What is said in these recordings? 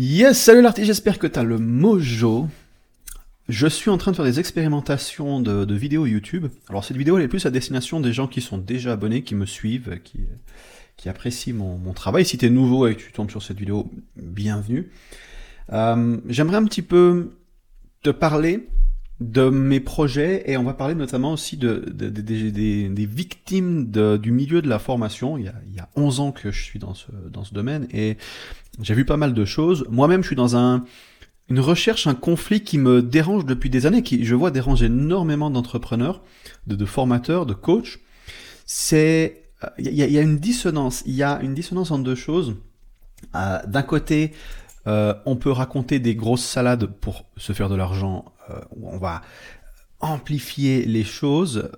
Yes, salut l'artiste, j'espère que t'as le mojo. Je suis en train de faire des expérimentations de, vidéos YouTube. Alors cette vidéo elle est plus à destination des gens qui sont déjà abonnés, qui me suivent, qui, qui apprécient mon, travail. Si t'es nouveau et que tu tombes sur cette vidéo, bienvenue. Euh, j'aimerais un petit peu te parler de mes projets et on va parler notamment aussi de, des victimes du milieu de la formation. Il y, a, il y a 11 ans que je suis dans ce, dans ce domaine et j'ai vu pas mal de choses. Moi-même, je suis dans un, une recherche, un conflit qui me dérange depuis des années, qui je vois déranger énormément d'entrepreneurs, de, de, formateurs, de coachs. C'est il y, y, a une dissonance. Il y a une dissonance en deux choses. Euh, D'un côté, euh, on peut raconter des grosses salades pour se faire de l'argent, euh, on va amplifier les choses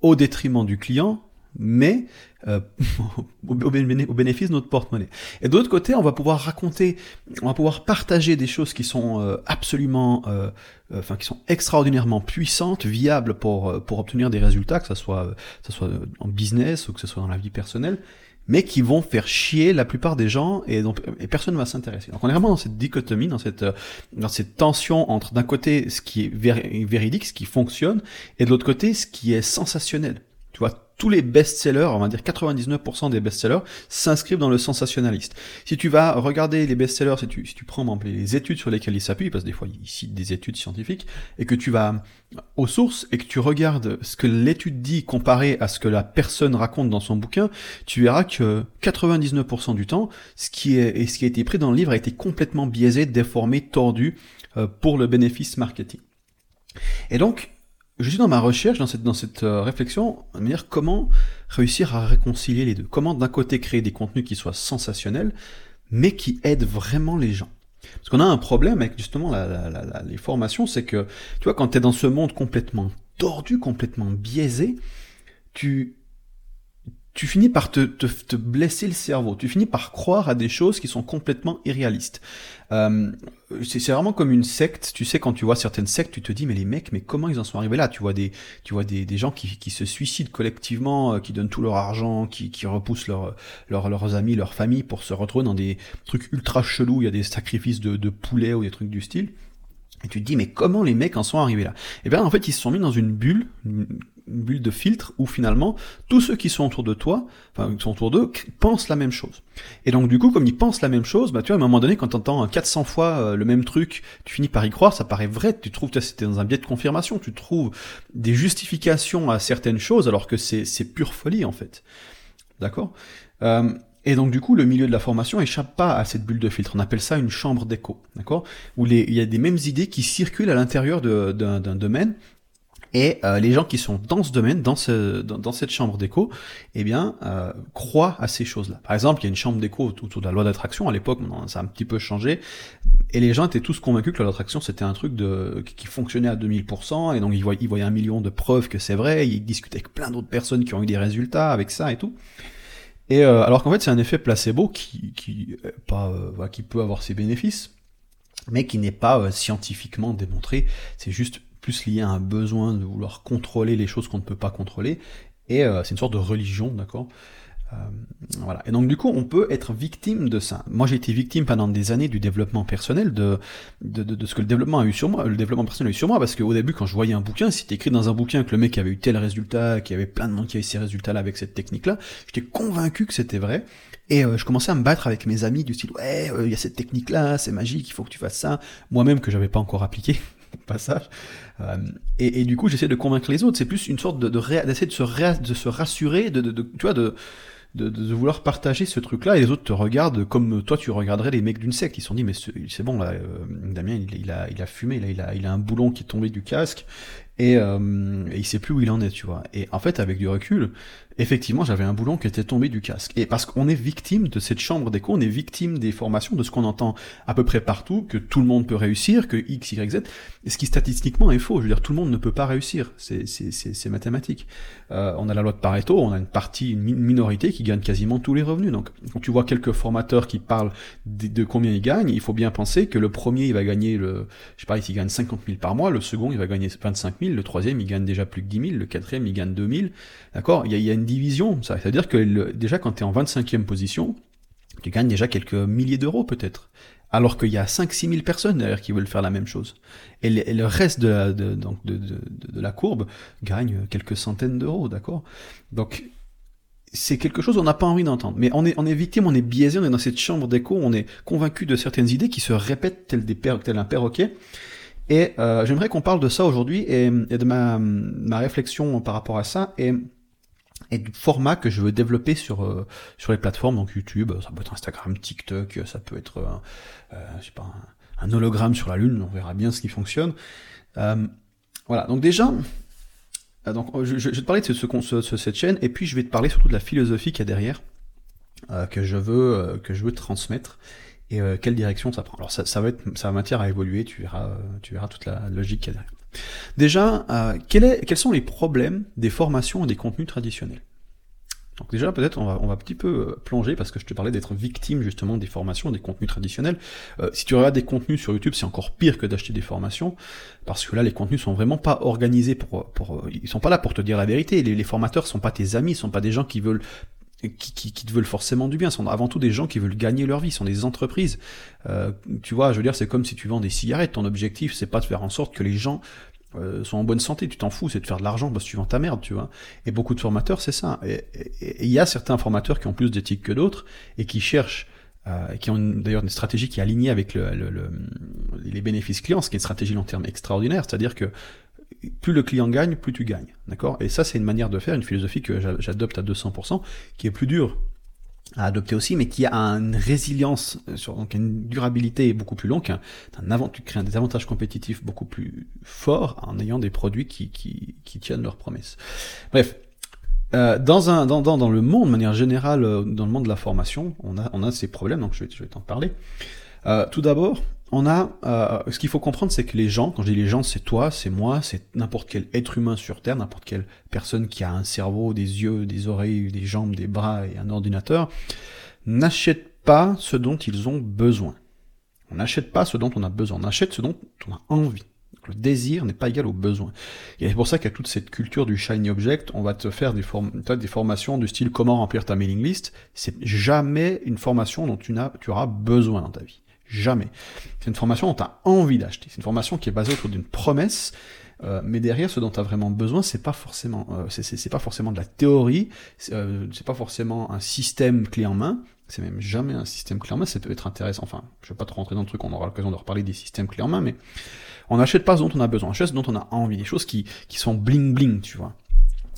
au détriment du client, mais euh, au, bénéfice de notre porte-monnaie. Et de l'autre côté, on va pouvoir raconter, on va pouvoir partager des choses qui sont euh, absolument, euh, enfin qui sont extraordinairement puissantes, viables pour pour obtenir des résultats, que ce soit que ce soit en business ou que ce soit dans la vie personnelle, mais qui vont faire chier la plupart des gens et donc et personne ne va s'intéresser. Donc on est vraiment dans cette dichotomie, dans cette dans cette tension entre d'un côté ce qui est véridique, ce qui fonctionne, et de l'autre côté ce qui est sensationnel. Vois, tous les best-sellers, on va dire 99% des best-sellers, s'inscrivent dans le sensationnaliste. Si tu vas regarder les best-sellers, si tu, si tu prends les études sur lesquelles ils s'appuient, parce que des fois ils citent des études scientifiques, et que tu vas aux sources et que tu regardes ce que l'étude dit comparé à ce que la personne raconte dans son bouquin, tu verras que 99% du temps, ce qui est, et ce qui a été pris dans le livre a été complètement biaisé, déformé, tordu euh, pour le bénéfice marketing. Et donc, je suis dans ma recherche, dans cette, dans cette euh, réflexion, me dire comment réussir à réconcilier les deux. Comment d'un côté créer des contenus qui soient sensationnels, mais qui aident vraiment les gens. Parce qu'on a un problème avec justement les formations, c'est que, tu vois, quand tu es dans ce monde complètement tordu, complètement biaisé, tu, tu finis par te, te, te, blesser le cerveau, tu finis par croire à des choses qui sont complètement irréalistes. Euh, c'est vraiment comme une secte, tu sais, quand tu vois certaines sectes, tu te dis, mais les mecs, mais comment ils en sont arrivés là? Tu vois des, tu vois des, des gens qui, qui se suicident collectivement, euh, qui donnent tout leur argent, qui, qui repoussent leur, leur, leurs amis, leur famille pour se retrouver dans des trucs ultra chelous, il y a des sacrifices de, de poulet ou des trucs du style. Et tu te dis, mais comment les mecs en sont arrivés là? Eh bien en fait, ils se sont mis dans une bulle, une bulle de filtre où finalement tous ceux qui sont autour de toi, enfin qui sont autour d'eux, pensent la même chose. Et donc du coup, comme ils pensent la même chose, bah tu vois, à un moment donné, quand tu entends 400 fois euh, le même truc, tu finis par y croire, ça paraît vrai, tu trouves, que c'était dans un biais de confirmation, tu trouves des justifications à certaines choses alors que c'est pure folie en fait. D'accord? Euh, et donc du coup, le milieu de la formation échappe pas à cette bulle de filtre. On appelle ça une chambre d'écho, d'accord? Où les, il y a des mêmes idées qui circulent à l'intérieur d'un domaine et euh, les gens qui sont dans ce domaine, dans, ce, dans, cette chambre d'écho, eh bien, euh, croient à ces choses-là. Par exemple, il y a une chambre d'écho autour de la loi d'attraction. À l'époque, ça a un petit peu changé. Et les gens étaient tous convaincus que la loi d'attraction, c'était un truc de, qui fonctionnait à 2000%. Et donc, ils voyaient, ils voyaient un million de preuves que c'est vrai. Ils discutaient avec plein d'autres personnes qui ont eu des résultats avec ça et tout. Euh, alors qu'en fait, c'est un effet placebo qui, qui, pas, qui peut avoir ses bénéfices, mais qui n'est pas scientifiquement démontré. C'est juste plus lié à un besoin de vouloir contrôler les choses qu'on ne peut pas contrôler, et euh, c'est une sorte de religion, d'accord? Euh, voilà. Et donc du coup, on peut être victime de ça. Moi, j'ai été victime pendant des années du développement personnel, de, de, de, ce que le développement a eu sur moi, le développement personnel a eu sur moi, parce qu'au début, quand je voyais un bouquin, si c'était écrit dans un bouquin que le mec avait eu tel résultat, qu'il y avait plein de monde qui avait ces résultats-là avec cette technique-là, j'étais convaincu que c'était vrai. Et euh, je commençais à me battre avec mes amis du style ouais, il y a cette technique-là, c'est magique, il faut que tu fasses ça. Moi-même que j'avais pas encore appliqué passage. Euh, et, et, du coup, j'essaie de convaincre les autres. C'est plus une sorte de, d'essayer de, se de se rassurer, de, de, tu vois, de, de, vouloir partager ce truc-là. Et les autres te regardent comme toi, tu regarderais les mecs d'une secte. Ils se sont dit, mais c'est bon, là, euh, Damien, il, il, a, il a fumé, là, il a, il a un boulon qui est tombé du casque. Et, euh, et il sait plus où il en est, tu vois. Et en fait, avec du recul, effectivement, j'avais un boulon qui était tombé du casque. Et parce qu'on est victime de cette chambre d'écho, on est victime des formations, de ce qu'on entend à peu près partout, que tout le monde peut réussir, que X, Y, Z, ce qui statistiquement est faux. Je veux dire, tout le monde ne peut pas réussir. C'est mathématique. Euh, on a la loi de Pareto, on a une partie, une minorité qui gagne quasiment tous les revenus. Donc, quand tu vois quelques formateurs qui parlent de, combien ils gagnent, il faut bien penser que le premier, il va gagner le, je sais pas, il gagne 50 000 par mois, le second, il va gagner 25 000, le troisième, il gagne déjà plus que 10 000, le quatrième, il gagne 2 000. D'accord? Il y a, une division. Ça veut dire que déjà quand tu es en 25e position, tu gagnes déjà quelques milliers d'euros peut-être. alors qu'il y a 5-6 000 personnes derrière qui veulent faire la même chose. Et le, reste de la, courbe gagne quelques centaines d'euros, d'accord? Donc, c'est quelque chose qu'on n'a pas envie d'entendre. Mais on est, victime, on est biaisé, on est dans cette chambre d'écho, on est convaincu de certaines idées qui se répètent tel, des tel un perroquet. Et euh, j'aimerais qu'on parle de ça aujourd'hui et, de ma, réflexion par rapport à ça. Et du format que je veux développer sur euh, sur les plateformes, donc YouTube, ça peut être Instagram, TikTok, ça peut être euh, un, hologramme sur la lune, on verra bien ce qui fonctionne. Voilà, donc déjà, donc je, vais te parler de ce, cette chaîne et puis je vais te parler surtout de la philosophie qu'il y a derrière que je veux que je veux transmettre et quelle direction ça prend? Alors ça, va être ça va matière à évoluer, tu verras tu verras toute la logique qu'il y a derrière. Déjà, euh, quels sont les problèmes des formations et des contenus traditionnels? Donc déjà, peut-être, on va, un petit peu euh, plonger, parce que je te parlais d'être victime justement des formations, des contenus traditionnels. Euh, si tu regardes des contenus sur YouTube, c'est encore pire que d'acheter des formations, parce que là, les contenus sont vraiment pas organisés pour... pour ils sont pas là pour te dire la vérité. Les, les formateurs sont pas tes amis, sont pas des gens qui veulent qui, qui, qui, te veulent forcément du bien, sont avant tout des gens qui veulent gagner leur vie, sont des entreprises. Euh, tu vois, je veux dire, c'est comme si tu vends des cigarettes. Ton objectif, c'est pas de faire en sorte que les gens euh, sont en bonne santé. Tu t'en fous, c'est de faire de l'argent parce que tu vends ta merde, tu vois. Et beaucoup de formateurs, c'est ça. Et il y a certains formateurs qui ont plus d'éthique que d'autres et qui cherchent euh, qui ont d'ailleurs une stratégie qui est alignée avec le, le, le, les bénéfices clients, ce qui est une stratégie long terme extraordinaire, c'est-à-dire que plus le client gagne, plus tu gagnes. D'accord? Et ça, c'est une manière de faire, une philosophie que j'adopte à 200%, qui est plus dure à adopter aussi, mais qui a une résilience, euh, donc une durabilité beaucoup plus longue, un, un tu crées des avantages compétitifs beaucoup plus forts en ayant des produits qui, tiennent leurs promesses. Bref, euh, dans, le monde, de manière générale, euh, dans le monde de la formation, on a, ces problèmes, donc je vais, t'en parler. Tout d'abord, on a euh, ce qu'il faut comprendre, c'est que les gens, quand je dis les gens, c'est toi, c'est moi, c'est n'importe quel être humain sur Terre, n'importe quelle personne qui a un cerveau, des yeux, des oreilles, des jambes, des bras et un ordinateur, n'achète pas ce dont ils ont besoin. On n'achète pas ce dont on a besoin, on achète ce dont on a envie. Le désir n'est pas égal au besoin. Et c'est pour ça qu'il y a toute cette culture du shiny object. On va te faire des, des formations du style comment remplir ta mailing list. C'est jamais une formation dont tu, tu auras besoin dans ta vie. Jamais. C'est une formation dont tu as envie d'acheter. C'est une formation qui est basée autour d'une promesse, euh, mais derrière, ce dont tu as vraiment besoin, c'est pas forcément, euh, c'est pas forcément de la théorie, euh, c'est pas forcément un système clé en main, c'est même jamais un système clé en main. Ça peut être intéressant. Enfin, je vais pas trop rentrer dans le truc, on aura l'occasion de reparler des systèmes clés en main, mais on n'achète pas ce dont on a besoin, on achète ce dont on a envie, des choses qui, qui sont bling bling, tu vois.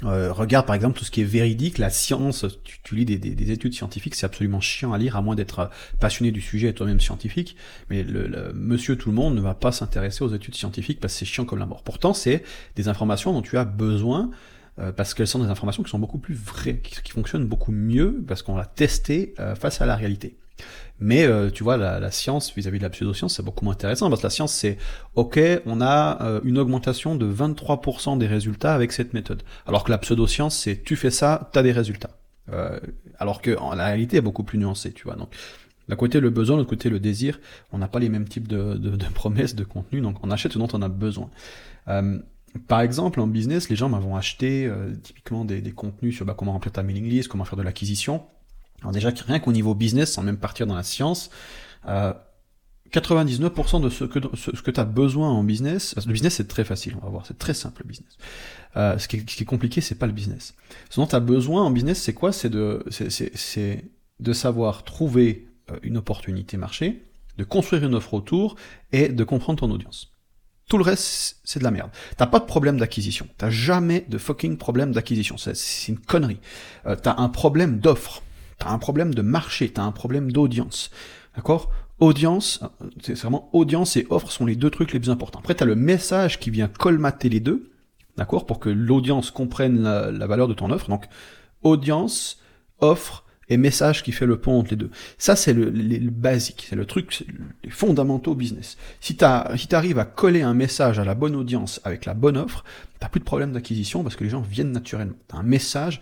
Euh, regarde par exemple tout ce qui est véridique, la science, tu, lis des, études scientifiques, c'est absolument chiant à lire, à moins d'être passionné du sujet et toi-même scientifique, mais le, monsieur tout le monde ne va pas s'intéresser aux études scientifiques parce que c'est chiant comme la mort. Pourtant, c'est des informations dont tu as besoin, euh, parce qu'elles sont des informations qui sont beaucoup plus vraies, qui, fonctionnent beaucoup mieux, parce qu'on l'a testé euh, face à la réalité. Mais euh, tu vois, la, science vis-à-vis de la pseudoscience, c'est beaucoup moins intéressant parce que la science, c'est OK, on a euh, une augmentation de 23% des résultats avec cette méthode. Alors que la pseudoscience, c'est tu fais ça, tu as des résultats. Euh, alors que la réalité est beaucoup plus nuancée, tu vois. Donc, d'un côté le besoin, de l'autre côté le désir, on n'a pas les mêmes types de, de, promesses, de contenu, donc on achète ce dont on a besoin. par exemple, en business, les gens vont acheter typiquement des, des, contenus sur bah, comment remplir ta mailing list, comment faire de l'acquisition. Alors déjà, rien qu'au niveau business, sans même partir dans la science, euh, 99% de ce que, ce, que tu as besoin en business, le business c'est très facile, on va voir, c'est très simple le business. Euh, ce, qui est, ce, qui est, compliqué, c'est pas le business. Ce dont tu as besoin en business, c'est quoi? C'est de, de savoir trouver euh, une opportunité marché, de construire une offre autour et de comprendre ton audience. Tout le reste, c'est de la merde. T'as pas de problème d'acquisition. T'as jamais de fucking problème d'acquisition. C'est une connerie. Euh, t'as un problème d'offre. T'as un problème de marché, t'as un problème d'audience. D'accord? Audience, c'est vraiment audience et offre sont les deux trucs les plus importants. Après, t'as le message qui vient colmater les deux, d'accord, pour que l'audience comprenne la, valeur de ton offre. Donc, audience, offre et message qui fait le pont entre les deux. Ça, c'est le, basique, c'est le truc, les fondamentaux business. Si tu si arrives à coller un message à la bonne audience avec la bonne offre, t'as plus de problème d'acquisition parce que les gens viennent naturellement. T'as un message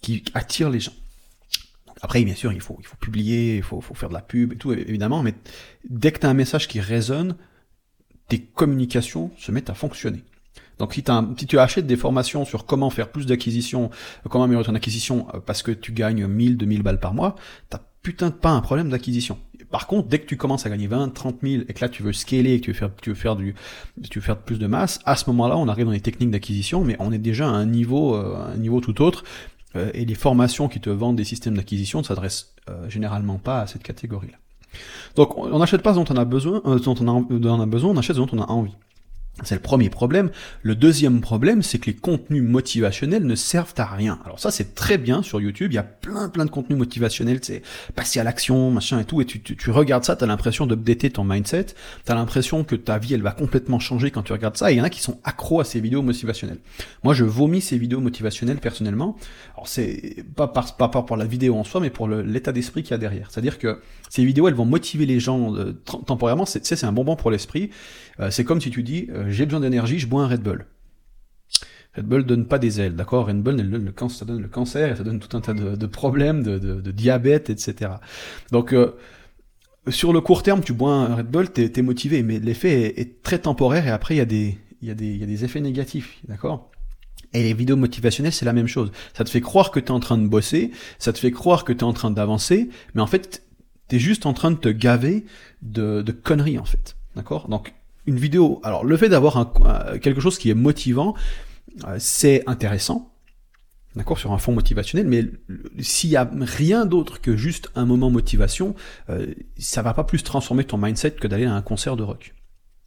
qui attire les gens. Après, bien sûr, il faut, il faut publier, il faut, faut faire de la pub et tout, évidemment, mais dès que tu as un message qui résonne, tes communications se mettent à fonctionner. Donc si, as si tu achètes des formations sur comment faire plus d'acquisition, comment améliorer ton acquisition euh, parce que tu gagnes 1000, 2000 balles par mois, t'as putain de pas un problème d'acquisition. Par contre, dès que tu commences à gagner 20, 30 000 et que là tu veux scaler, et que tu veux faire, tu veux faire du, tu veux faire plus de masse, à ce moment-là, on arrive dans les techniques d'acquisition, mais on est déjà à un niveau, euh, un niveau tout autre. Euh, et les formations qui te vendent des systèmes d'acquisition ne s'adressent euh, généralement pas à cette catégorie-là. Donc, on n'achète pas ce dont on a besoin, dont on a, dont on a besoin, on achète ce dont on a envie. C'est le premier problème. Le deuxième problème, c'est que les contenus motivationnels ne servent à rien. Alors ça, c'est très bien sur YouTube. Il y a plein, plein de contenus motivationnels. C'est passer à l'action, machin et tout. Et tu, tu, tu regardes ça, t'as l'impression d'updater ton mindset. T'as l'impression que ta vie, elle va complètement changer quand tu regardes ça. Et il y en a qui sont accros à ces vidéos motivationnelles. Moi, je vomis ces vidéos motivationnelles personnellement. Alors c'est pas par, pas par pour la vidéo en soi, mais pour l'état d'esprit qu'il y a derrière. C'est-à-dire que ces vidéos, elles vont motiver les gens euh, temporairement. C'est un bonbon pour l'esprit. Euh, c'est comme si tu dis, euh, j'ai besoin d'énergie, je bois un Red Bull. Red Bull donne pas des ailes, d'accord? Red Bull, ça donne le cancer, et ça donne tout un tas de, problèmes, de, diabète, etc. Donc, sur le court terme, tu bois un Red Bull, t'es es motivé, mais l'effet est, très temporaire, et après, il y a des effets négatifs, d'accord? Et les vidéos motivationnelles, c'est la même chose. Ça te fait croire que tu es en train de bosser, ça te fait croire que tu es en train d'avancer, mais en fait, tu es juste en train de te gaver de, de conneries, en fait. D'accord? Donc, une vidéo... Alors, le fait d'avoir un, quelque chose qui est motivant, euh, c'est intéressant, d'accord, sur un fond motivationnel, mais s'il y a rien d'autre que juste un moment motivation, euh, ça va pas plus transformer ton mindset que d'aller à un concert de rock.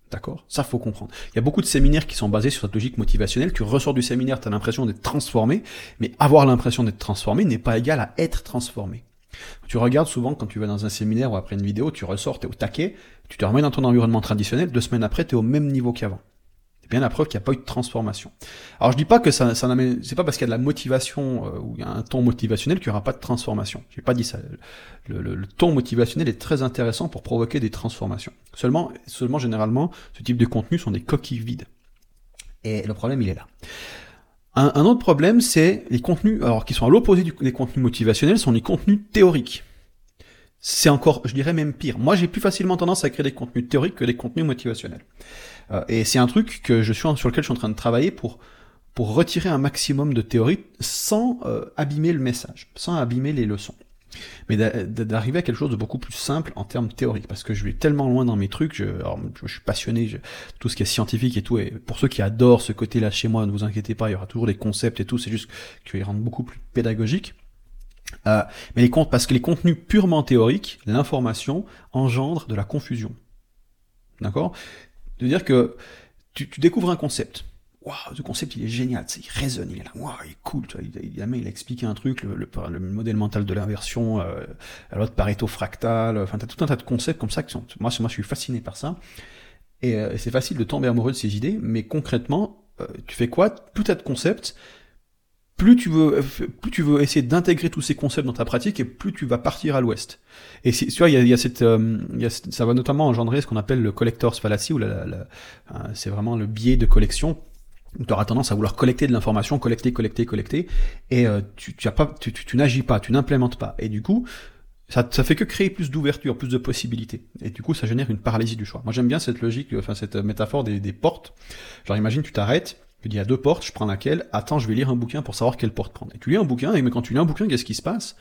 D'accord? Ça, faut comprendre. Il y a beaucoup de séminaires qui sont basés sur cette logique motivationnelle. Tu ressors du séminaire, tu as l'impression d'être transformé, mais avoir l'impression d'être transformé n'est pas égal à être transformé. Tu regardes souvent quand tu vas dans un séminaire ou après une vidéo, tu ressors, tu es au taquet, tu te remets dans ton environnement traditionnel, deux semaines après, tu es au même niveau qu'avant bien la preuve qu'il n'y a pas eu de transformation. Alors je dis pas que ça, ça c'est pas parce qu'il y a de la motivation euh, ou un ton motivationnel qu'il n'y aura pas de transformation. J'ai pas dit ça. Le, le, ton motivationnel est très intéressant pour provoquer des transformations. Seulement, seulement généralement, ce type de contenu sont des coquilles vides. Et le problème, il est là. Un, un autre problème, c'est les contenus, alors qui sont à l'opposé des contenus motivationnels, sont les contenus théoriques. C'est encore, je dirais même pire. Moi, j'ai plus facilement tendance à créer des contenus théoriques que des contenus motivationnels. Euh, et c'est un truc que je suis sur lequel je suis en train de travailler pour pour retirer un maximum de théorie sans euh, abîmer le message, sans abîmer les leçons. Mais d'arriver à quelque chose de beaucoup plus simple en termes théoriques, parce que je vais tellement loin dans mes trucs, je, alors, je suis passionné, je, tout ce qui est scientifique et tout, et pour ceux qui adorent ce côté-là chez moi, ne vous inquiétez pas, il y aura toujours des concepts et tout, c'est juste je vais beaucoup plus pédagogique. Euh, mais les comptes, parce que les contenus purement théoriques, l'information engendre de la confusion. D'accord? De dire que tu, découvres un concept. Waouh, ce concept il est génial, il résonne, il est là, waouh, il est cool, tu vois, il, il, il, a expliqué un truc, le, le, modèle mental de l'inversion, euh, l'autre Pareto fractal, enfin t'as tout un tas de concepts comme ça qui sont, moi, moi je suis fasciné par ça, et, euh, c'est facile de tomber amoureux de ces idées, mais concrètement, euh, tu fais quoi? Plus t'as de concepts, plus tu veux, plus tu veux essayer d'intégrer tous ces concepts dans ta pratique et plus tu vas partir à l'ouest. Et tu vois, il y a, y a cette, euh, y a, ça va notamment engendrer ce qu'on appelle le collector's fallacy, ou la, la, euh, c'est vraiment le biais de collection. Tu auras tendance à vouloir collecter de l'information, collecter, collecter, collecter, et euh, tu, tu, as pas, tu, tu, tu n'agis pas, tu n'implémentes pas. Et du coup, ça, ça fait que créer plus d'ouverture, plus de possibilités. Et du coup, ça génère une paralysie du choix. Moi, j'aime bien cette logique, enfin cette métaphore des, des portes. Genre, imagine, tu t'arrêtes, je dis, il y a deux portes, je prends laquelle? Attends, je vais lire un bouquin pour savoir quelle porte prendre. Et tu lis un bouquin, et mais quand tu lis un bouquin, qu'est-ce qui se passe?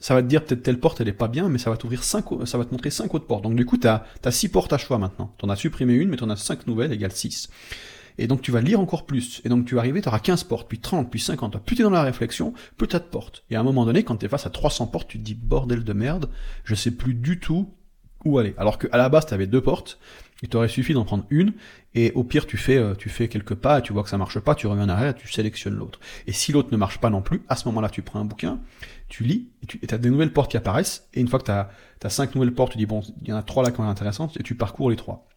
Ça va te dire peut-être telle porte, elle est pas bien, mais ça va t'ouvrir cinq, ça va te montrer cinq autres portes. Donc du coup, tu as, six portes à choix maintenant. Tu en as supprimé une, mais tu en as cinq nouvelles, égale 6. Et donc tu vas lire encore plus. Et donc tu vas arriver, tu auras 15 portes, puis 30, puis 50. Plus t'es dans la réflexion, plus t'as de portes. Et à un moment donné, quand t'es face à 300 portes, tu te dis bordel de merde, je sais plus du tout où aller. Alors qu'à la base, tu avais deux portes, il t'aurait suffi d'en prendre une, et au pire, tu fais, euh, tu fais quelques pas, tu vois que ça marche pas, tu reviens en arrière, tu sélectionnes l'autre. Et si l'autre ne marche pas non plus, à ce moment-là, tu prends un bouquin, tu lis, et tu as des nouvelles portes qui apparaissent, et une fois que tu as, cinq nouvelles portes, tu dis, bon, il y en a trois là qui sont intéressantes, et tu parcours les trois.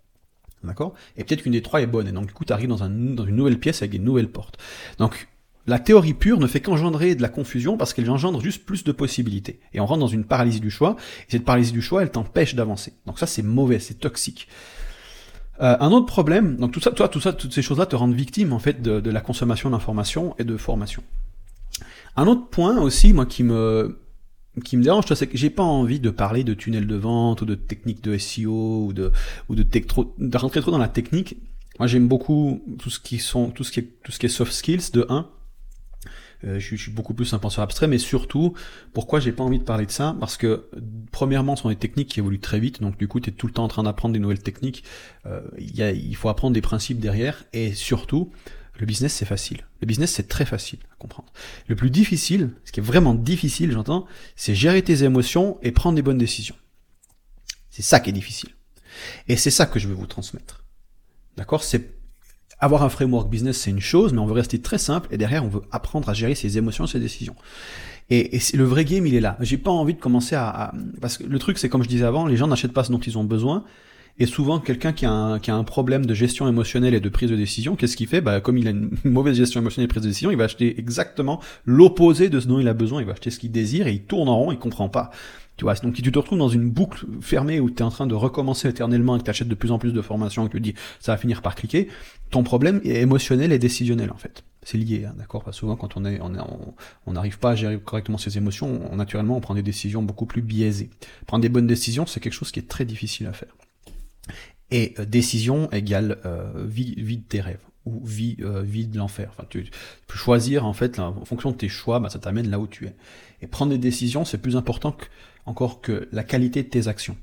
D'accord? Et peut-être qu'une des trois est bonne, et donc du coup, tu arrives dans, dans une nouvelle pièce avec des nouvelles portes. Donc, la théorie pure ne fait qu'engendrer de la confusion parce qu'elle engendre juste plus de possibilités. Et on rentre dans une paralysie du choix, et cette paralysie du choix, elle t'empêche d'avancer. Donc ça, c'est mauvais, c'est toxique. Euh, un autre problème, donc tout ça, toi, tout ça, toutes ces choses-là te rendent victime en fait de, la consommation d'informations et de formation. Un autre point aussi, moi, qui me qui me dérange, c'est que j'ai pas envie de parler de tunnels de vente ou de techniques de SEO ou de ou de, rentrer trop dans la technique. Moi, j'aime beaucoup tout ce qui sont tout ce qui tout ce qui est soft skills de 1 Euh, je, suis beaucoup plus un penseur abstrait, mais surtout, pourquoi j'ai pas envie de parler de ça? Parce que, premièrement, ce sont des techniques qui évoluent très vite, donc du coup, tu es tout le temps en train d'apprendre des nouvelles techniques. Euh, y a, il faut apprendre des principes derrière, et surtout, le business, c'est facile. Le business, c'est très facile à comprendre. Le plus difficile, ce qui est vraiment difficile, j'entends, c'est gérer tes émotions et prendre des bonnes décisions. C'est ça qui est difficile. Et c'est ça que je veux vous transmettre. D'accord? Avoir un framework business, c'est une chose, mais on veut rester très simple et derrière, on veut apprendre à gérer ses émotions, ses décisions. Et, le vrai game, il est là. J'ai pas envie de commencer à, à, parce que le truc, c'est comme je disais avant, les gens n'achètent pas ce dont ils ont besoin. Et souvent, quelqu'un qui, qui a un problème de gestion émotionnelle et de prise de décision, qu'est-ce qu'il fait? Bah, Comme il a une mauvaise gestion émotionnelle et prise de décision, il va acheter exactement l'opposé de ce dont il a besoin. Il va acheter ce qu'il désire et il tourne en rond, il comprend pas. Tu vois, donc si tu te retrouves dans une boucle fermée où tu es en train de recommencer éternellement et que tu achètes de plus en plus de formations et que tu dis ça va finir par cliquer, ton problème est émotionnel et décisionnel en fait. C'est lié, hein, d'accord? Parce souvent quand on est, on n'arrive pas à gérer correctement ses émotions, on, naturellement on prend des décisions beaucoup plus biaisées. Prendre des bonnes décisions, c'est quelque chose qui est très difficile à faire. Et euh, décision égale euh, vie, de tes rêves ou vie, euh, de l'enfer. Enfin, tu, peux choisir en fait en fonction de tes choix, bah, ça t'amène là où tu es. Et prendre des décisions, c'est plus important encore que la qualité de tes actions.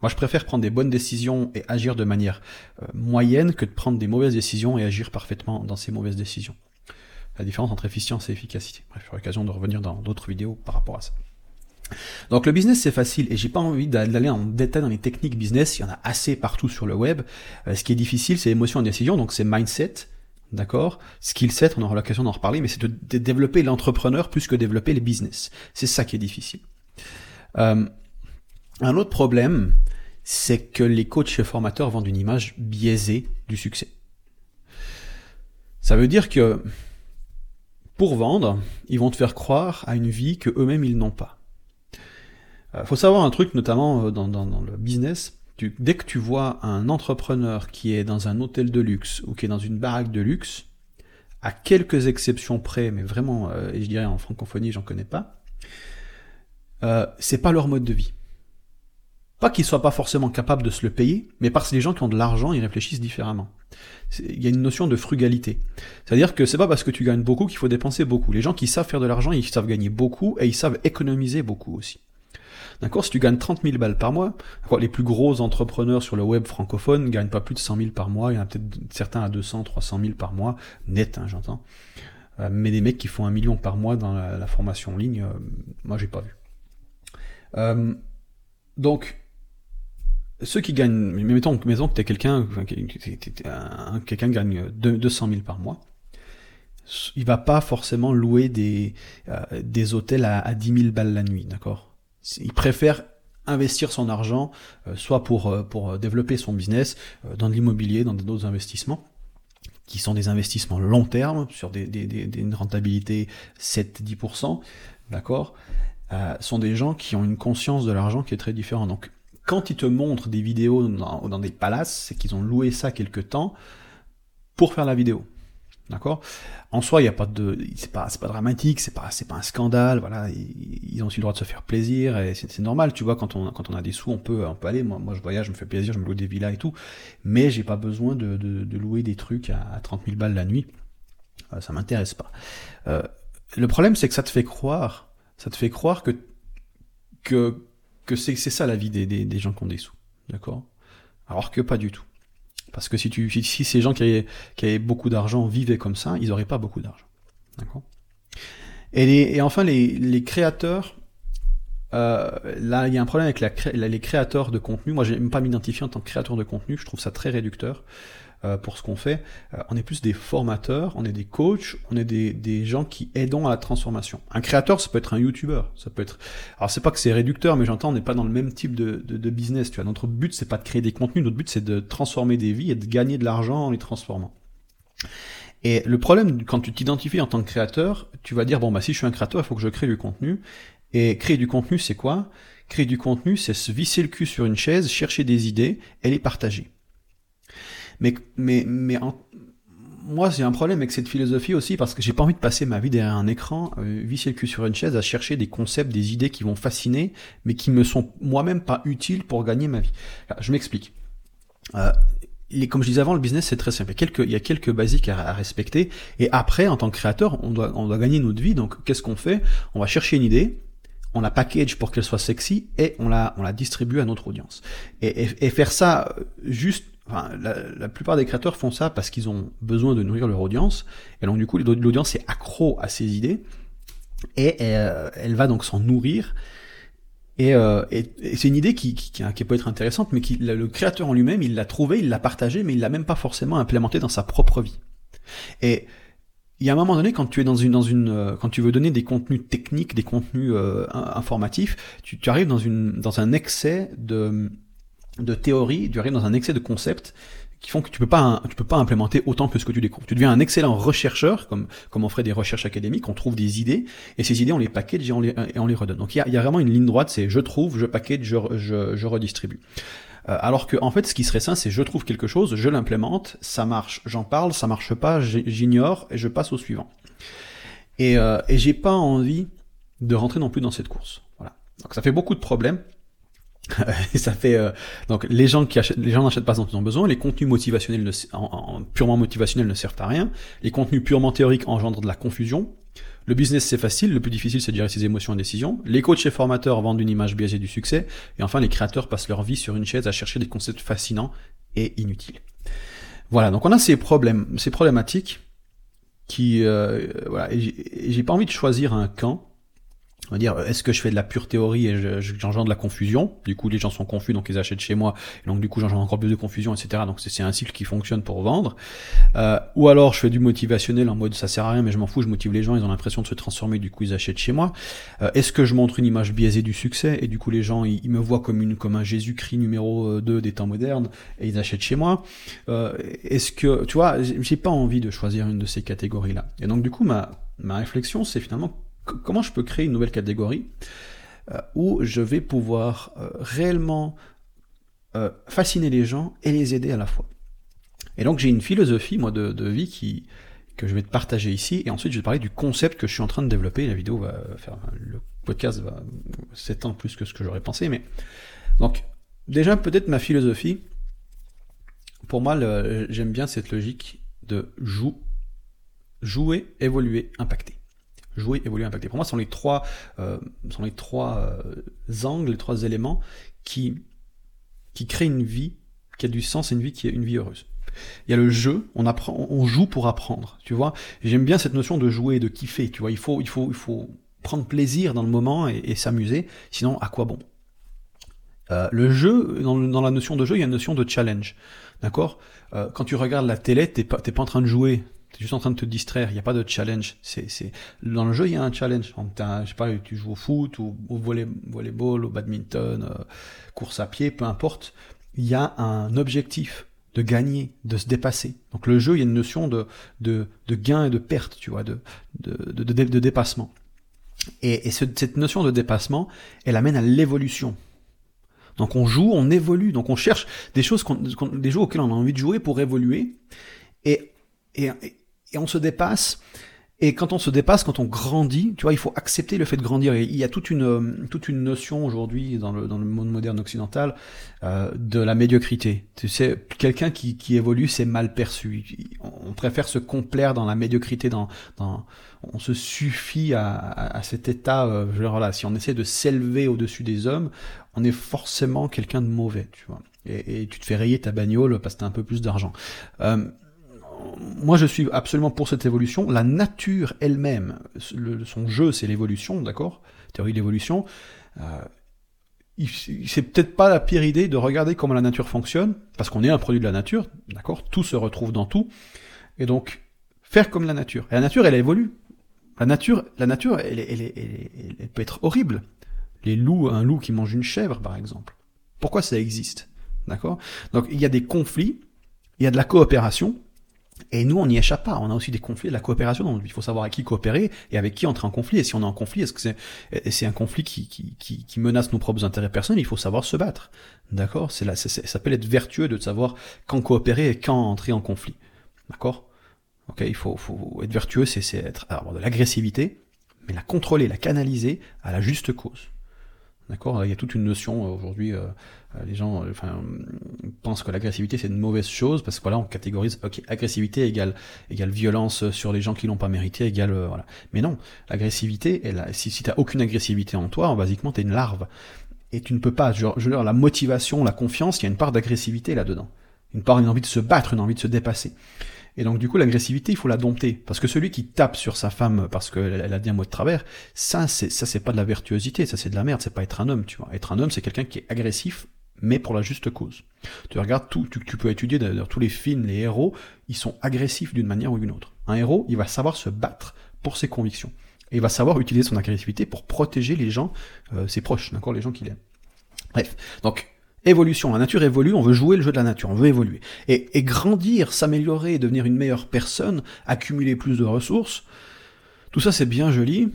Moi, je préfère prendre des bonnes décisions et agir de manière moyenne que de prendre des mauvaises décisions et agir parfaitement dans ces mauvaises décisions. La différence entre efficience et efficacité. Bref, j'aurai l'occasion de revenir dans d'autres vidéos par rapport à ça. Donc le business c'est facile et j'ai pas envie d'aller en détail dans les techniques business, il y en a assez partout sur le web. Euh, ce qui est difficile c'est émotion et décision, donc c'est mindset, d'accord? Skill set, on aura l'occasion d'en reparler, mais c'est de développer l'entrepreneur plus que développer les business. C'est ça qui est difficile. Euh, un autre problème, c'est que les coachs et formateurs vendent une image biaisée du succès. Ça veut dire que pour vendre, ils vont te faire croire à une vie que eux-mêmes ils n'ont pas. Il euh, faut savoir un truc, notamment euh, dans, le business. dès que tu vois un entrepreneur qui est dans un hôtel de luxe ou qui est dans une baraque de luxe, à quelques exceptions près, mais vraiment, et je dirais en francophonie, j'en connais pas, euh, c'est pas leur mode de vie. Pas qu'ils soient pas forcément capables de se le payer, mais parce que les gens qui ont de l'argent, ils réfléchissent différemment. Il y a une notion de frugalité. C'est-à-dire que c'est pas parce que tu gagnes beaucoup qu'il faut dépenser beaucoup. Les gens qui savent faire de l'argent, ils savent gagner beaucoup et ils savent économiser beaucoup aussi. D'accord Si tu gagnes 30 000 balles par mois, les plus gros entrepreneurs sur le web francophone gagnent pas plus de 100 000 par mois. Il y en a peut-être certains à 200, 300 000 par mois, net, hein, j'entends. Euh, mais des mecs qui font un million par mois dans la, formation en ligne, euh, moi j'ai pas vu. Euh, donc, ceux qui gagnent, mettons, mettons que tu quelqu'un, quelqu'un gagne 200 000 par mois, il va pas forcément louer des, des hôtels à, à 10 000 balles la nuit, d'accord? Il préfère investir son argent, euh, soit pour, pour développer son business, dans de l'immobilier, dans d'autres investissements, qui sont des investissements long terme, sur des, des, des, une rentabilité 7-10%, d'accord euh, sont des gens qui ont une conscience de l'argent qui est très différente. Donc, quand ils te montrent des vidéos dans, dans des palaces, c'est qu'ils ont loué ça quelque temps pour faire la vidéo. D'accord? En soi, il n'y a pas de, c'est pas, pas dramatique, c'est pas, pas un scandale. Voilà, ils, ont aussi le droit de se faire plaisir et c'est, normal. Tu vois, quand on, quand on a des sous, on peut, on peut aller. Moi, je voyage, je me fais plaisir, je me loue des villas et tout. Mais j'ai pas besoin de, louer des trucs à, à 30 000 balles la nuit. Euh, ça m'intéresse pas. Euh, le problème, c'est que ça te fait croire ça te fait croire que, que, que c'est, ça la vie des, des, gens qui ont des sous. D'accord? Alors que pas du tout. Parce que si, ces gens qui avaient, beaucoup d'argent vivaient comme ça, ils n'auraient pas beaucoup d'argent. Et, enfin, les, créateurs, euh, là, il y a un problème avec les créateurs de contenu. Moi, j'aime pas m'identifier en tant que créateur de contenu. Je trouve ça très réducteur. Euh, pour ce qu'on fait. Euh, on est plus des formateurs, on est des coachs, on est des, des gens qui aident à la transformation. Un créateur, ça peut être un YouTuber, ça peut être. Alors c'est pas que c'est réducteur, mais j'entends, on n'est pas dans le même type de, de, de business. Tu vois, notre but c'est pas de créer des contenus, notre but c'est de transformer des vies et de gagner de l'argent en les transformant. Et le problème, quand tu t'identifies en tant que créateur, tu vas dire, bon, bah, si je suis un créateur, il faut que je crée du contenu. Et créer du contenu, c'est quoi? Créer du contenu, c'est se visser le cul sur une chaise, chercher des idées et les partager. Mais, mais, mais moi, j'ai un problème avec cette philosophie aussi parce que j'ai pas envie de passer ma vie derrière un écran, euh, visser le cul sur une chaise, à chercher des concepts, des idées qui vont fasciner, mais qui me sont moi-même pas utiles pour gagner ma vie. je m'explique. Euh, comme je disais avant, le business c'est très simple. Il y a quelques, il y a quelques basiques à, respecter. Et après, en tant que créateur, on doit, on doit gagner notre vie. Donc, qu'est-ce qu'on fait? On va chercher une idée, on la package pour qu'elle soit sexy et on la, on la distribue à notre audience. Et, et, faire ça juste, enfin, la, plupart des créateurs font ça parce qu'ils ont besoin de nourrir leur audience. Et donc, du coup, l'audience est accro à ces idées et euh, elle va donc s'en nourrir euh, et, et, c'est une idée qui, qui, peut être intéressante, mais qui, le créateur en lui-même, il l'a trouvé, il l'a partagé, mais il l'a même pas forcément implémenté dans sa propre vie. Et il y a un moment donné, quand tu euh, veux donner des contenus techniques, des contenus euh, informatifs, tu, arrives dans un excès de, de théorie, tu arrives dans un excès de concepts qui font que tu peux pas tu peux pas implémenter autant que ce que tu découvres. Tu deviens un excellent rechercheur, comme comme on ferait des recherches académiques, on trouve des idées et ces idées on les package et on les et on les redonne. Donc il y a, y a vraiment une ligne droite, c'est je trouve, je package, je je, je redistribue. Euh, alors que en fait ce qui serait sain c'est je trouve quelque chose, je l'implémente, ça marche, j'en parle, ça marche pas, j'ignore et je passe au suivant. Et euh, et j'ai pas envie de rentrer non plus dans cette course. Voilà. Donc ça fait beaucoup de problèmes. ça fait euh, donc les gens qui achètent, les gens n'achètent pas dont ils ont besoin. Les contenus motivationnels ne, en, purement motivationnels ne servent à rien. Les contenus purement théoriques engendrent de la confusion. Le business c'est facile, le plus difficile c'est de gérer ses émotions et décisions. Les coachs et formateurs vendent une image biaisée du succès. Et enfin les créateurs passent leur vie sur une chaise à chercher des concepts fascinants et inutiles. Voilà, donc on a ces problèmes, ces problématiques qui euh, voilà. J'ai pas envie de choisir un camp on va dire, est-ce que je fais de la pure théorie et j'engendre de la confusion? Du coup, les gens sont confus, donc ils achètent chez moi, et donc du coup, j'engendre encore plus de confusion, etc. Donc c'est un cycle qui fonctionne pour vendre. Euh, ou alors, je fais du motivationnel en mode, ça sert à rien, mais je m'en fous, je motive les gens, ils ont l'impression de se transformer, du coup, ils achètent chez moi. Euh, est-ce que je montre une image biaisée du succès, et du coup, les gens, ils, me voient comme, une, comme un Jésus-Christ numéro 2 des temps modernes, et ils achètent chez moi euh, Est-ce que, tu vois, j'ai pas envie de choisir une de ces catégories-là. Et donc, du coup, ma, ma réflexion, c'est finalement comment je peux créer une nouvelle catégorie euh, où je vais pouvoir euh, réellement euh, fasciner les gens et les aider à la fois. Et donc j'ai une philosophie moi de, vie qui que je vais te partager ici et ensuite je vais te parler du concept que je suis en train de développer. La vidéo va faire le podcast va s'étendre plus que ce que j'aurais pensé, mais donc déjà peut-être ma philosophie. Pour moi, j'aime bien cette logique de jouer, évoluer, impacter jouer, évoluer, impacter. Pour moi, ce sont les trois, euh, sont les trois euh, angles, les trois éléments qui, qui créent une vie qui a du sens et une vie qui est une vie heureuse. Il y a le jeu, on apprend, on joue pour apprendre, tu vois. J'aime bien cette notion de jouer, de kiffer, tu vois. Il faut, il faut, il faut prendre plaisir dans le moment et, s'amuser. Sinon, à quoi bon? Euh, Le jeu, dans, la notion de jeu, il y a une notion de challenge, d'accord? Quand tu regardes la télé, t'es pas, t'es pas en train de jouer, T'es juste en train de te distraire, il n'y a pas de challenge. C'est, c'est... Dans le jeu, il y a un challenge. je sais pas, tu joues au foot, ou au volley, volleyball, au badminton, euh, course à pied, peu importe. Il y a un objectif de gagner, de se dépasser. Donc le jeu, il y a une notion de, de, de gain et de perte, tu vois, de, de, de, dépassement. Et, et cette notion de dépassement, elle amène à l'évolution. Donc on joue, on évolue, donc on cherche des choses, qu'on, des jeux auxquels on a envie de jouer pour évoluer. Et on se dépasse. Et quand on se dépasse, quand on grandit, tu vois, il faut accepter le fait de grandir. Et il y a toute une toute une notion aujourd'hui dans le dans le monde moderne occidental euh, de la médiocrité. Tu sais, quelqu'un qui qui évolue, c'est mal perçu. On préfère se complaire dans la médiocrité, dans dans on se suffit à, à, cet état. Euh, là, si on essaie de s'élever au-dessus des hommes, on est forcément quelqu'un de mauvais, tu vois. Et, et, tu te fais rayer ta bagnole parce que t'as un peu plus d'argent. Euh, moi, je suis absolument pour cette évolution. La nature elle-même, son jeu, c'est l'évolution, d'accord? Théorie de l'évolution. Euh, c'est peut-être pas la pire idée de regarder comment la nature fonctionne, parce qu'on est un produit de la nature, d'accord? Tout se retrouve dans tout. Et donc, faire comme la nature. Et la nature, elle évolue. La nature, la nature, elle, peut être horrible. Les loups, un loup qui mange une chèvre, par exemple. Pourquoi ça existe? D'accord? Donc, il y a des conflits, il y a de la coopération, et nous, on n'y échappe pas. On a aussi des conflits, de la coopération. Il faut savoir avec qui coopérer et avec qui entrer en conflit. Et si on est en conflit, est-ce que c'est c'est un conflit qui, qui, qui, qui, menace nos propres intérêts personnels Il faut savoir se battre. D'accord? C'est là, ça peut être vertueux de savoir quand coopérer et quand entrer en conflit. D'accord? Ok, il faut, faut être vertueux, c'est être avoir de l'agressivité, mais la contrôler, la canaliser à la juste cause. D'accord? Il y a toute une notion euh, aujourd'hui, euh, les gens enfin, pensent que l'agressivité c'est une mauvaise chose parce que voilà, on catégorise, ok, agressivité égale, égale violence sur les gens qui l'ont pas mérité, égale voilà. Mais non, l'agressivité, si, si tu aucune agressivité en toi, basiquement tu es une larve. Et tu ne peux pas, je, je dire, la motivation, la confiance, il y a une part d'agressivité là-dedans. Une part, une envie de se battre, une envie de se dépasser. Et donc du coup, l'agressivité, il faut la dompter. Parce que celui qui tape sur sa femme parce qu'elle a dit un mot de travers, ça, c'est ça, c'est pas de la virtuosité, ça c'est de la merde, c'est pas être un homme, tu vois. Être un homme, c'est quelqu'un qui est agressif, mais pour la juste cause. Tu regardes tout, tu, peux étudier d'ailleurs tous les films, les héros, ils sont agressifs d'une manière ou d'une autre. Un héros, il va savoir se battre pour ses convictions. Il va savoir utiliser son agressivité pour protéger les gens, euh, ses proches, d'accord, les gens qu'il aime. Bref, donc Évolution, la nature évolue, on veut jouer le jeu de la nature, on veut évoluer. Et, grandir, s'améliorer, devenir une meilleure personne, accumuler plus de ressources, tout ça c'est bien joli,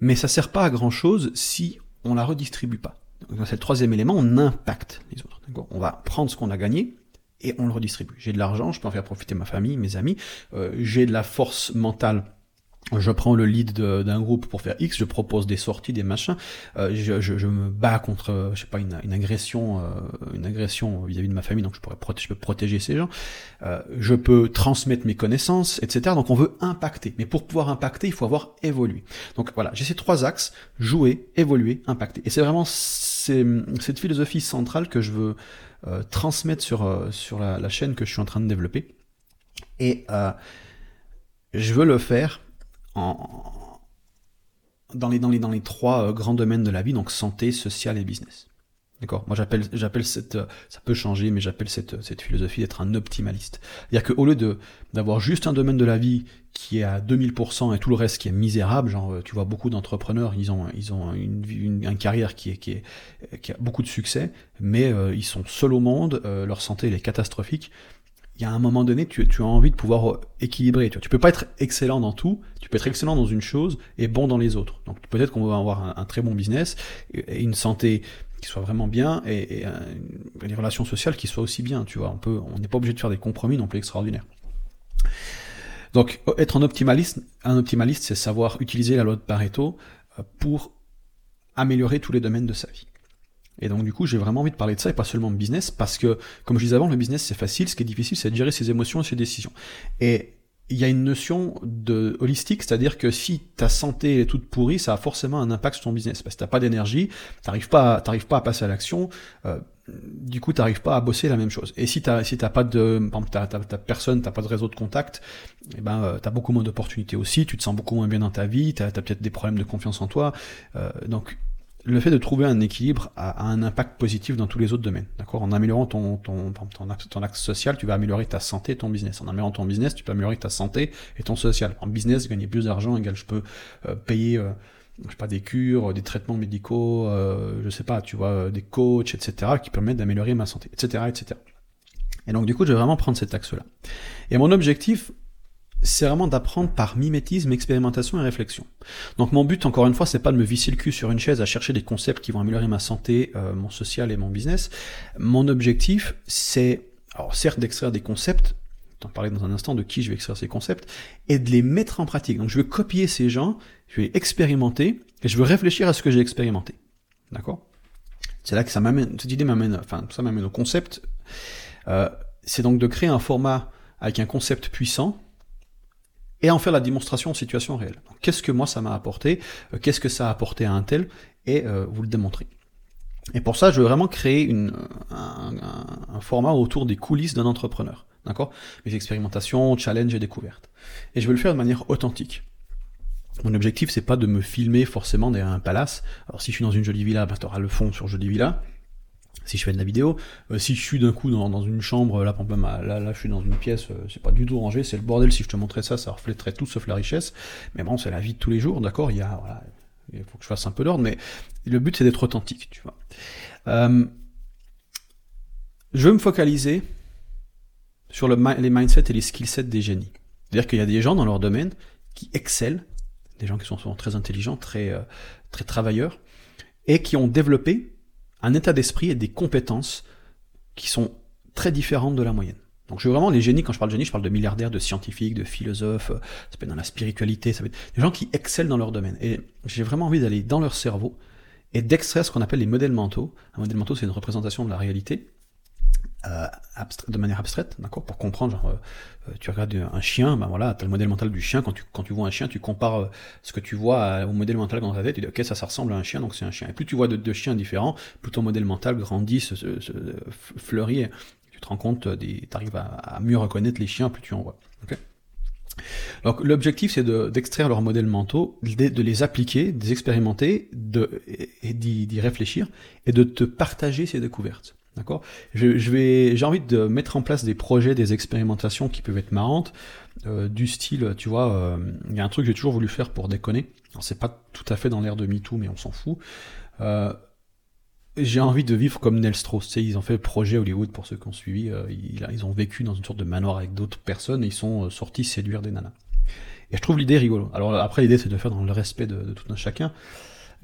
mais ça sert pas à grand chose si on la redistribue pas. C'est le troisième élément, on impacte les autres. On va prendre ce qu'on a gagné et on le redistribue. J'ai de l'argent, je peux en faire profiter ma famille, mes amis, euh, j'ai de la force mentale. Je prends le lead d'un groupe pour faire X, je propose des sorties, des machins, euh, je, je, je, me bats contre, je sais pas, une, une agression, euh, une agression vis-à-vis de ma famille, donc je pourrais protéger, je peux protéger ces gens, euh, je peux transmettre mes connaissances, etc. Donc on veut impacter, mais pour pouvoir impacter, il faut avoir évolué. Donc voilà, j'ai ces trois axes. Jouer, évoluer, impacter, et c'est vraiment cette philosophie centrale que je veux euh, transmettre sur sur la, chaîne que je suis en train de développer, et je veux le faire dans, les, trois euh, grands domaines de la vie, donc santé, social et business. D'accord Moi, j'appelle, j'appelle cette, euh, ça peut changer, mais j'appelle cette, cette philosophie d'être un optimaliste. C'est-à-dire qu'au lieu de, d'avoir juste un domaine de la vie qui est à 2000% et tout le reste qui est misérable, genre, euh, tu vois, beaucoup d'entrepreneurs, ils ont, ils ont une, une, carrière qui est, qui est, qui a beaucoup de succès, mais ils sont seuls au monde, leur santé elle est catastrophique il y a un moment donné, tu, tu as envie de pouvoir euh, équilibrer. Tu, vois. tu peux pas être excellent dans tout, tu peux être excellent dans une chose et bon dans les autres. Donc peut-être qu'on va avoir un, très bon business et, une santé soit vraiment bien et, et des relations sociales qui soient aussi bien. Tu vois, on peut, on n'est pas obligé de faire des compromis non plus extraordinaires. Donc être un optimaliste, un optimaliste, c'est savoir utiliser la loi de Pareto euh, pour améliorer tous les domaines de sa vie. Et donc du coup, j'ai vraiment envie de parler de ça et pas seulement de business, parce que, comme je disais avant, le business c'est facile, ce qui est difficile c'est de gérer ses émotions et ses décisions. Il y a une notion de holistique, c'est-à-dire que si ta santé est toute pourrie, ça a forcément un impact sur ton business, parce que t'as pas d'énergie, t'arrives pas, t'arrives pas à passer à l'action, euh, du coup t'arrives pas à bosser la même chose. Et si t'as, si t'as pas de, par exemple, t'as, personne, t'as pas de réseau de contact, eh ben euh, t'as beaucoup moins d'opportunités aussi, tu te sens beaucoup moins bien dans ta vie, t'as, t'as peut-être des problèmes de confiance en toi, euh, donc le fait de trouver un équilibre a, un impact positif dans tous les autres domaines. D'accord? En améliorant ton, ton, ton, axe, social, tu vas améliorer ta santé et ton business. En améliorant ton business, tu peux améliorer ta santé et ton social. En business, gagner plus d'argent égale je peux euh, payer euh, je sais pas des cures, des traitements médicaux, euh, je sais pas, tu vois, des coachs, etc., qui permettent d'améliorer ma santé, etc., etc. Et donc du coup, je vais vraiment prendre cet axe-là. Et mon objectif, c'est vraiment d'apprendre par mimétisme, expérimentation et réflexion. Donc mon but, encore une fois, c'est pas de me visser le cul sur une chaise à chercher des concepts qui vont améliorer ma santé, euh, mon social et mon business. Mon objectif, c'est, alors certes, d'extraire des concepts, t'en parler dans un instant de qui je vais extraire ces concepts, et de les mettre en pratique. Donc je vais copier ces gens, je vais expérimenter, et je veux réfléchir à ce que j'ai expérimenté. D'accord? C'est là que ça m'amène, cette idée m'amène, enfin ça m'amène au concept. Euh, c'est donc de créer un format avec un concept puissant, et en faire la démonstration en situation réelle. Qu'est-ce que moi ça m'a apporté euh, Qu'est-ce que ça a apporté à un tel Et euh, vous le démontrer. Et pour ça, je veux vraiment créer une, un, format autour des coulisses d'un entrepreneur. D'accord? Mes expérimentations, challenges et découvertes. Et je veux le faire de manière authentique. Mon objectif, c'est pas de me filmer forcément derrière un palace. Alors si je suis dans une jolie villa, bah, tu auras le fond sur jolie villa si je fais de la vidéo. Euh, si je suis d'un coup dans, une chambre, là, là, là, je suis dans une pièce, euh, c'est pas du tout rangé, c'est le bordel. Si je te montrais ça, ça reflèterait tout sauf la richesse. Mais bon, c'est la vie de tous les jours, d'accord Il y a, voilà, il faut que je fasse un peu d'ordre, mais le but c'est d'être authentique, tu vois. Euh, je veux me focaliser sur le, les mindsets et les skillsets des génies. C'est-à-dire qu'il y a des gens dans leur domaine qui excellent, des gens qui sont souvent très intelligents, très, très travailleurs, et qui ont développé un état d'esprit et des compétences qui sont très différentes de la moyenne. Donc je veux vraiment les génies, quand je parle de génie, je parle de milliardaires, de scientifiques, de philosophes, euh, ça peut être dans la spiritualité, ça peut être des gens qui excellent dans leur domaine. Et j'ai vraiment envie d'aller dans leur cerveau et d'extraire ce qu'on appelle les modèles mentaux. Un modèle mentaux, c'est une représentation de la réalité. Euh, de manière abstraite, d'accord, pour comprendre, genre, euh, tu regardes un chien, ben voilà, t'as le modèle mental du chien, quand tu, quand tu vois un chien, tu compares euh, ce que tu vois au modèle mental dans ta tête, tu dis, ok, ça, ça ressemble à un chien, donc c'est un chien. Et plus tu vois de, de, chiens différents, plus ton modèle mental grandit, se, se, se fleurit, tu te rends compte, tu arrives à, à, mieux reconnaître les chiens, plus tu en vois. ok donc l'objectif c'est d'extraire leurs modèles mentaux, de, de, les appliquer, de les expérimenter, de, et d'y réfléchir, et de te partager ces découvertes. D'accord? Je, je, vais, j'ai envie de mettre en place des projets, des expérimentations qui peuvent être marrantes, euh, du style, tu vois, euh, il y a un truc que j'ai toujours voulu faire pour déconner. Alors c'est pas tout à fait dans l'air de MeToo, mais on s'en fout. Euh, j'ai envie de vivre comme Nel Strauss. Tu sais, ils ont fait le projet Hollywood pour ceux qui ont suivi. Euh, ils, ont vécu dans une sorte de manoir avec d'autres personnes et ils sont sortis séduire des nanas. Et je trouve l'idée rigolo. Alors après, l'idée c'est de faire dans le respect de tout un chacun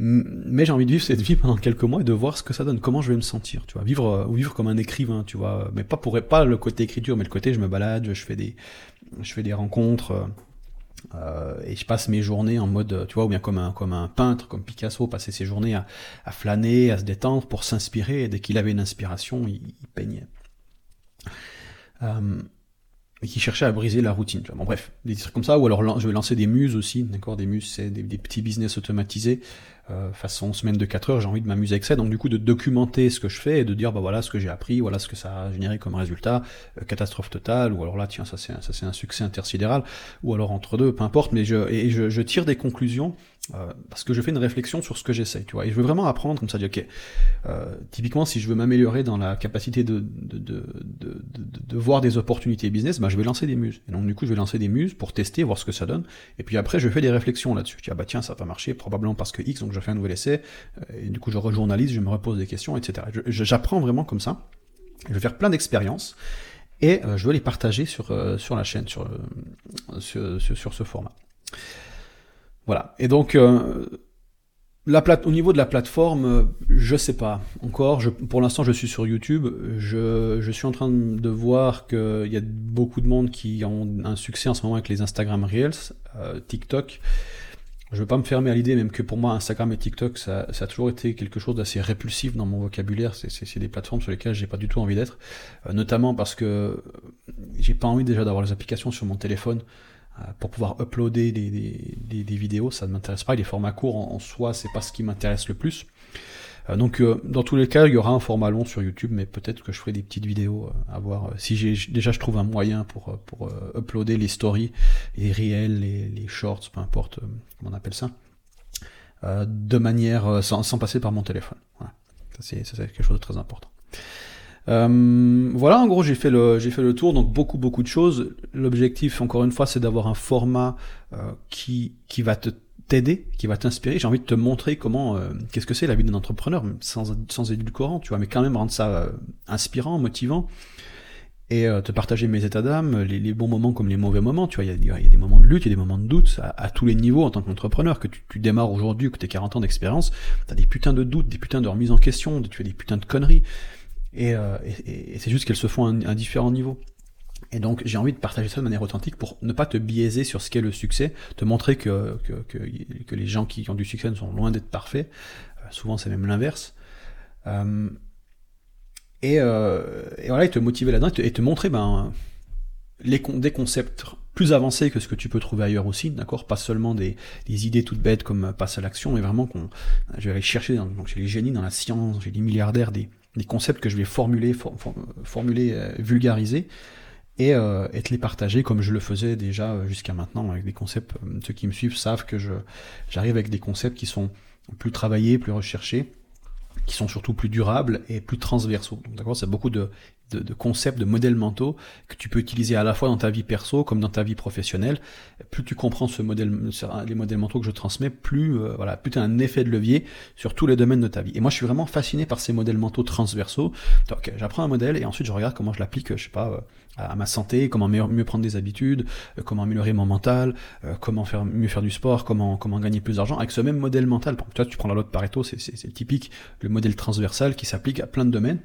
mais j'ai envie de vivre cette vie pendant quelques mois et de voir ce que ça donne, comment je vais me sentir, tu vois, vivre euh, ou vivre comme un écrivain, tu vois, mais pas pour pas le côté écriture, mais le côté je me balade, je fais des je fais des rencontres euh, euh, et je passe mes journées en mode, tu vois, ou bien comme un comme un peintre, comme Picasso, passer ses journées à, flâner, à se détendre pour s'inspirer. Dès qu'il avait une inspiration, il, peignait. Et qui cherchait à briser la routine. Tu vois. Bon, bref, des trucs comme ça, ou alors je vais lancer des muses aussi, d'accord, des muses, c'est des, petits business automatisés euh, façon semaine de 4 heures, j'ai envie de m'amuser avec ça, donc du coup de documenter ce que je fais et de dire bah voilà ce que j'ai appris, voilà ce que ça a généré comme résultat, euh, catastrophe totale, ou alors là tiens ça c'est c'est un succès intersidéral, ou alors entre deux, peu importe, mais je et je, tire des conclusions euh, parce que je fais une réflexion sur ce que j'essaye, tu vois, et je veux vraiment apprendre comme ça, dire ok, typiquement si je veux m'améliorer dans la capacité de de, de, de, voir des opportunités business, bah je vais lancer des muses, et donc du coup je vais lancer des muses pour tester, voir ce que ça donne, et puis après je fais des réflexions là-dessus, dis ah bah tiens ça va marcher probablement parce que X, donc je fais un nouvel essai, euh, et du coup je rejournalise, je me repose des questions, etc. J'apprends vraiment comme ça, je vais faire plein d'expériences, et euh, je veux les partager sur, euh, sur la chaîne, sur, sur, sur, sur, ce format. Voilà, et donc... La plate, au niveau de la plateforme, je sais pas encore. Je, pour l'instant, je suis sur YouTube. Je, je suis en train de voir qu'il y a beaucoup de monde qui ont un succès en ce moment avec les Instagram Reels, euh, TikTok. Je ne veux pas me fermer à l'idée, même que pour moi, Instagram et TikTok, ça, a toujours été quelque chose d'assez répulsif dans mon vocabulaire. C'est des plateformes sur lesquelles j'ai pas du tout envie d'être, euh, notamment parce que j'ai pas envie déjà d'avoir les applications sur mon téléphone euh, pour pouvoir uploader des, vidéos. Ça ne m'intéresse pas. Les formats courts en soi, c'est pas ce qui m'intéresse le plus. Euh, donc euh, dans tous les cas, il y aura un format long sur YouTube, mais peut-être que je ferai des petites vidéos euh, à voir. Si j'ai déjà je trouve un moyen pour pour uploader les stories, les réels, les, les shorts, peu importe comment on appelle ça, de manière sans, sans passer par mon téléphone. Voilà. Ça c'est quelque chose de très important. Euh, voilà, en gros, j'ai fait le j'ai fait le tour, donc beaucoup beaucoup de choses. L'objectif, encore une fois, c'est d'avoir un format euh, qui qui va te t'aider, qui va t'inspirer. J'ai envie de te montrer comment, euh, qu'est-ce que c'est la vie d'un entrepreneur, sans, sans édulcorant, tu vois, mais quand même rendre ça euh, inspirant, motivant, et euh, te partager mes états d'âme, les, bons moments comme les mauvais moments, tu vois, il y a, des moments de lutte, il y a des moments de doute, à, tous les niveaux en tant qu'entrepreneur, que tu, démarres aujourd'hui, que tu as 40 ans d'expérience, tu as des putains de doutes, des putains de remises en question, tu fais des putains de conneries, et c'est juste qu'elles se font à, à différents niveaux. Et donc j'ai envie de partager ça de manière authentique pour ne pas te biaiser sur ce qu'est le succès, te montrer que, que, que, les gens qui ont du succès ne sont loin d'être parfaits. Euh, souvent c'est même l'inverse. Euh, et, euh, et, voilà, et te motiver là-dedans et, te montrer ben, les, des concepts plus avancés que ce que tu peux trouver ailleurs aussi, d'accord? Pas seulement des, des, idées toutes bêtes comme passe à l'action, mais vraiment qu'on, je vais aller chercher donc chez les génies dans la science, chez les milliardaires, des, des concepts que je vais formuler, for, for, formuler, vulgariser, et, euh, et te les partager comme je le faisais déjà euh, jusqu'à maintenant avec des concepts. Euh, ceux qui me suivent savent que j'arrive avec des concepts qui sont plus travaillés, plus recherchés, qui sont surtout plus durables et plus transversaux. D'accord, c'est beaucoup de, de, de, concepts, de modèles mentaux que tu peux utiliser à la fois dans ta vie perso comme dans ta vie professionnelle. Plus tu comprends ce modèle, les modèles mentaux que je transmets, plus euh, voilà, plus tu as un effet de levier sur tous les domaines de ta vie. Et moi, je suis vraiment fasciné par ces modèles mentaux transversaux. Donc, j'apprends un modèle et ensuite je regarde comment je l'applique, je sais pas, à ma santé, comment mieux, prendre des habitudes, euh, comment améliorer mon mental, euh, comment faire mieux faire du sport, comment comment gagner plus d'argent avec ce même modèle mental. Toi, tu prends la loi de Pareto, c'est c'est typique, le modèle transversal qui s'applique à plein de domaines.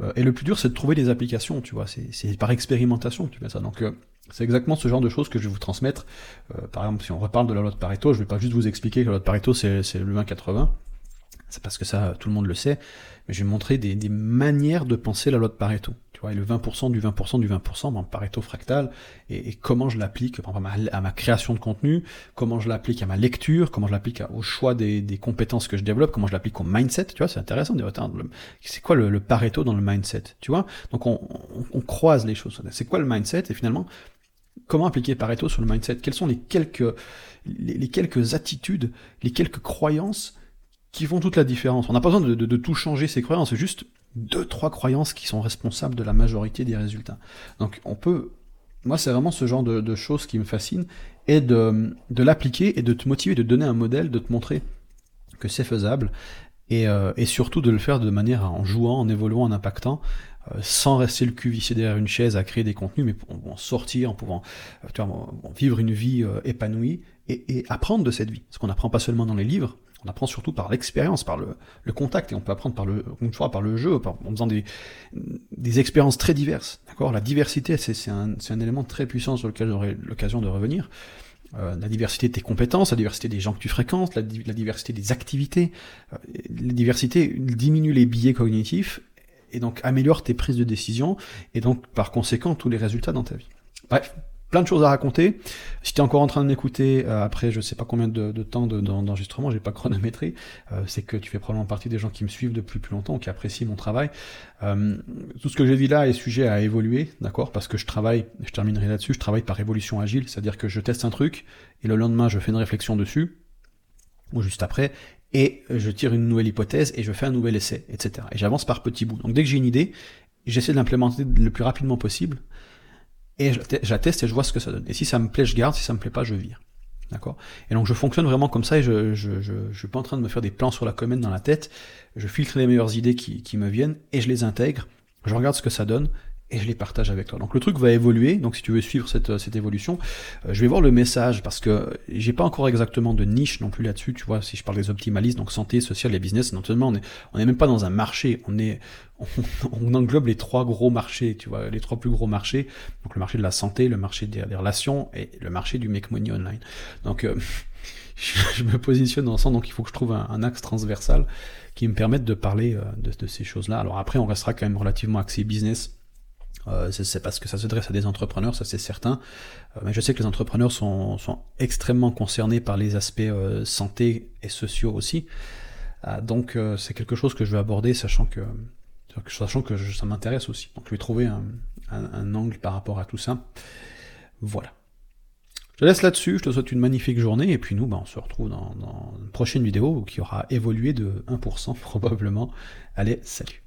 Euh, et le plus dur, c'est de trouver des applications, tu vois. C'est par expérimentation que tu fais ça. Donc c'est exactement ce genre de choses que je vais vous transmettre. par exemple, si on reparle de la loi de Pareto, je vais pas juste vous expliquer que la loi de Pareto c'est le 20-80. c'est parce que ça, tout le monde le sait, mais je vais montrer des, des manières de penser la loi de Pareto. Tu vois, et le 20% du 20% du 20%, ben, Pareto fractal, et, comment je l'applique à ma, création de contenu, comment je l'applique à ma lecture, comment je l'applique au choix des, compétences que je développe, comment je l'applique au mindset, tu vois, c'est intéressant c'est quoi le, Pareto dans le mindset, tu vois? Donc on, croise les choses. C'est quoi le mindset? Et finalement, comment appliquer Pareto sur le mindset? Quelles sont les quelques, les, quelques attitudes, les quelques croyances qui font toute la différence? On n'a pas besoin de, tout changer ces croyances, c'est juste deux, trois croyances qui sont responsables de la majorité des résultats. Donc on peut, moi c'est vraiment ce genre de, choses qui me fascine, et de, l'appliquer et de te motiver, de donner un modèle, de te montrer que c'est faisable, et, euh, et, surtout de le faire de manière en jouant, en évoluant, en impactant, euh, sans rester le cul vissé derrière une chaise à créer des contenus, mais en, en sortir, en pouvant euh, vivre une vie épanouie et, et, apprendre de cette vie. Parce qu'on n'apprend pas seulement dans les livres, on apprend surtout par l'expérience, par le, contact, et on peut apprendre par le, une fois par le jeu, par, en faisant des, des expériences très diverses. D'accord? La diversité, c'est un, un élément très puissant sur lequel j'aurai l'occasion de revenir. Euh, la diversité de tes compétences, la diversité des gens que tu fréquentes, la, la diversité des activités. Euh, la diversité diminue les biais cognitifs et donc améliore tes prises de décision et donc par conséquent tous les résultats dans ta vie. Bref, plein de choses à raconter. Si tu es encore en train de m'écouter euh, après je sais pas combien de, temps d'enregistrement, de, j'ai pas chronométré, euh, c'est que tu fais probablement partie des gens qui me suivent depuis plus longtemps, qui apprécient mon travail. Euh, tout ce que j'ai dit là est sujet à évoluer, d'accord? Parce que je travaille, je terminerai là-dessus, je travaille par évolution agile, c'est-à-dire que je teste un truc et le lendemain je fais une réflexion dessus, ou juste après, et je tire une nouvelle hypothèse et je fais un nouvel essai, etc. Et j'avance par petits bouts. Donc dès que j'ai une idée, j'essaie de l'implémenter le plus rapidement possible et j'atteste et je vois ce que ça donne. Et si ça me plaît, je garde, si ça me plaît pas, je vire. D'accord? Et donc je fonctionne vraiment comme ça et je, je, je, je suis pas en train de me faire des plans sur la commune dans la tête, je filtre les meilleures idées qui, qui me viennent et je les intègre, je regarde ce que ça donne et je les partage avec toi. Donc le truc va évoluer, donc si tu veux suivre cette, cette évolution, euh, je vais voir le message parce que j'ai pas encore exactement de niche non plus là-dessus, tu vois, si je parle des optimalistes, donc santé, social et business, non seulement on est, on est même pas dans un marché, on est, on, englobe les trois gros marchés, tu vois, les trois plus gros marchés, donc le marché de la santé, le marché des, relations et le marché du make money online. Donc euh, je me positionne dans sens, donc il faut que je trouve un, axe transversal qui me permette de parler euh, de ces choses-là. Alors après, on restera quand même relativement axé business euh, c'est parce que ça s'adresse à des entrepreneurs, ça c'est certain. Euh, mais je sais que les entrepreneurs sont, sont extrêmement concernés par les aspects euh, santé et sociaux aussi. Euh, donc c'est quelque chose que je vais aborder, sachant que sachant que ça m'intéresse aussi. Donc je vais trouver un, un, un, angle par rapport à tout ça. Voilà. Je te laisse là-dessus, je te souhaite une magnifique journée, et puis nous, bah, on se retrouve dans, dans une prochaine vidéo qui aura évolué de 1% probablement. Allez, salut